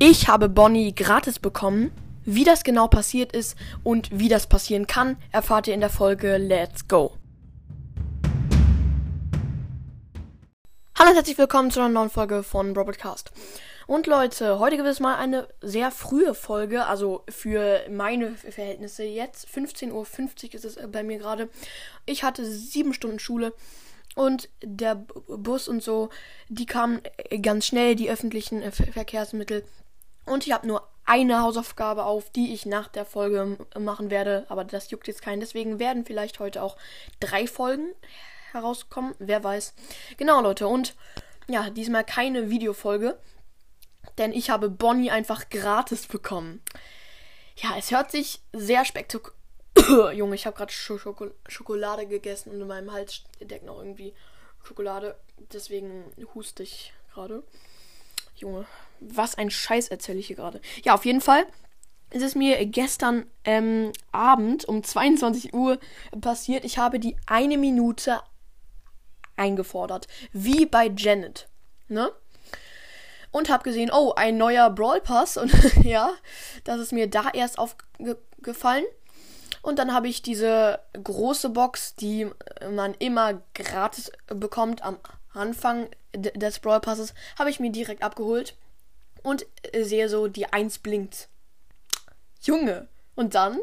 Ich habe Bonnie gratis bekommen. Wie das genau passiert ist und wie das passieren kann, erfahrt ihr in der Folge Let's Go. Hallo und herzlich willkommen zu einer neuen Folge von Robotcast. Und Leute, heute gibt es mal eine sehr frühe Folge, also für meine Verhältnisse jetzt. 15.50 Uhr ist es äh, bei mir gerade. Ich hatte sieben Stunden Schule und der Bus und so, die kamen äh, ganz schnell, die öffentlichen äh, Verkehrsmittel. Und ich habe nur eine Hausaufgabe auf, die ich nach der Folge machen werde. Aber das juckt jetzt keinen. Deswegen werden vielleicht heute auch drei Folgen herauskommen. Wer weiß. Genau, Leute. Und ja, diesmal keine Videofolge. Denn ich habe Bonnie einfach gratis bekommen. Ja, es hört sich sehr spektakulär. Junge, ich habe gerade Schoko Schokolade gegessen und in meinem Hals steckt noch irgendwie Schokolade. Deswegen huste ich gerade. Junge, was ein Scheiß erzähle ich hier gerade. Ja, auf jeden Fall ist es mir gestern ähm, Abend um 22 Uhr passiert. Ich habe die eine Minute eingefordert. Wie bei Janet. Ne? Und habe gesehen, oh, ein neuer Brawl Pass. Und ja, das ist mir da erst aufgefallen. Und dann habe ich diese große Box, die man immer gratis bekommt am Anfang des Brawl Passes, habe ich mir direkt abgeholt und sehe so, die 1 blinkt. Junge! Und dann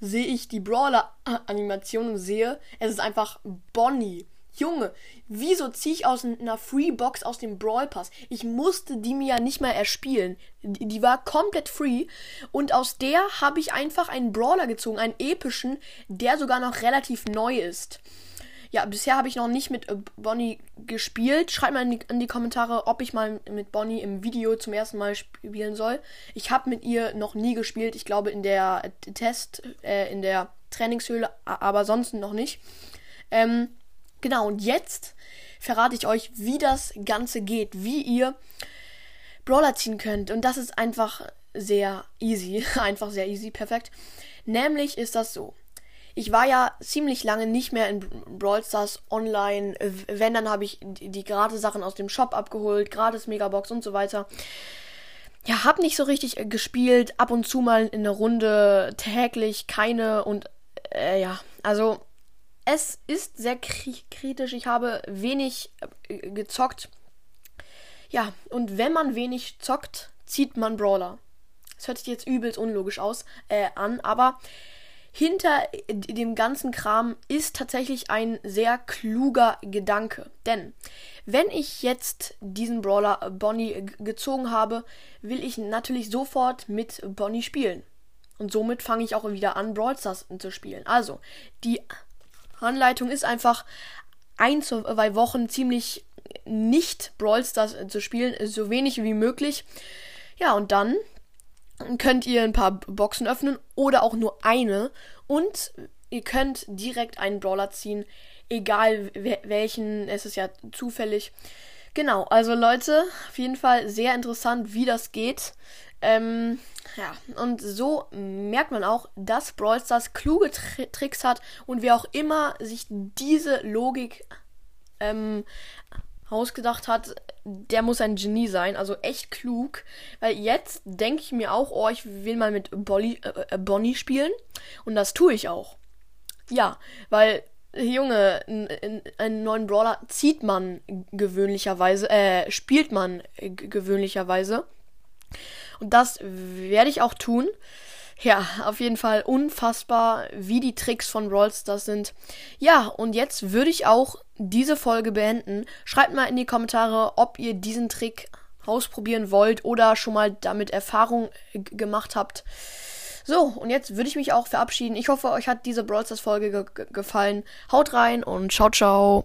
sehe ich die Brawler-Animation und sehe, es ist einfach Bonnie. Junge, wieso ziehe ich aus einer Free-Box aus dem Brawl Pass? Ich musste die mir ja nicht mal erspielen. Die, die war komplett free. Und aus der habe ich einfach einen Brawler gezogen, einen epischen, der sogar noch relativ neu ist. Ja, bisher habe ich noch nicht mit äh, Bonnie gespielt. Schreibt mal in die, in die, Kommentare, ob ich mal mit Bonnie im Video zum ersten Mal spielen soll. Ich habe mit ihr noch nie gespielt. Ich glaube in der Test, äh, in der Trainingshöhle, aber sonst noch nicht. Ähm, genau, und jetzt verrate ich euch, wie das Ganze geht, wie ihr Brawler ziehen könnt. Und das ist einfach sehr easy. einfach sehr easy, perfekt. Nämlich ist das so ich war ja ziemlich lange nicht mehr in Brawl Stars online. Wenn, dann habe ich die, gratis Sachen aus dem Shop abgeholt, gratis Megabox und so weiter. Ja, hab nicht so richtig äh, gespielt, ab und zu mal in der Runde, täglich keine und äh, ja, also es ist sehr kritisch. Ich habe wenig äh, gezockt. Ja, und wenn man wenig zockt, zieht man Brawler. Das hört sich jetzt übelst unlogisch aus äh, an, aber hinter dem ganzen Kram ist tatsächlich ein sehr kluger Gedanke. Denn wenn ich jetzt diesen Brawler Bonnie gezogen habe, will ich natürlich sofort mit Bonnie spielen. Und somit fange ich auch wieder an, Brawl Stars zu spielen. Also, die Anleitung ist einfach ein, zwei Wochen ziemlich nicht Brawl Stars zu spielen, so wenig wie möglich. Ja, und dann könnt ihr ein paar Boxen öffnen oder auch nur eine und ihr könnt direkt einen Brawler ziehen, egal welchen, es ist ja zufällig. Genau, also Leute, auf jeden Fall sehr interessant, wie das geht. Ähm, ja, und so merkt man auch, dass Brawl Stars kluge Tri Tricks hat und wer auch immer sich diese Logik ähm, ausgedacht hat, der muss ein Genie sein, also echt klug. Weil jetzt denke ich mir auch, oh, ich will mal mit Bolli, äh, äh Bonnie spielen. Und das tue ich auch. Ja, weil, Junge, einen neuen Brawler zieht man gewöhnlicherweise, äh, spielt man gewöhnlicherweise. Und das werde ich auch tun. Ja, auf jeden Fall unfassbar, wie die Tricks von Brawl Stars sind. Ja, und jetzt würde ich auch diese Folge beenden. Schreibt mal in die Kommentare, ob ihr diesen Trick ausprobieren wollt oder schon mal damit Erfahrung gemacht habt. So, und jetzt würde ich mich auch verabschieden. Ich hoffe, euch hat diese Brawl Stars Folge ge gefallen. Haut rein und ciao, ciao.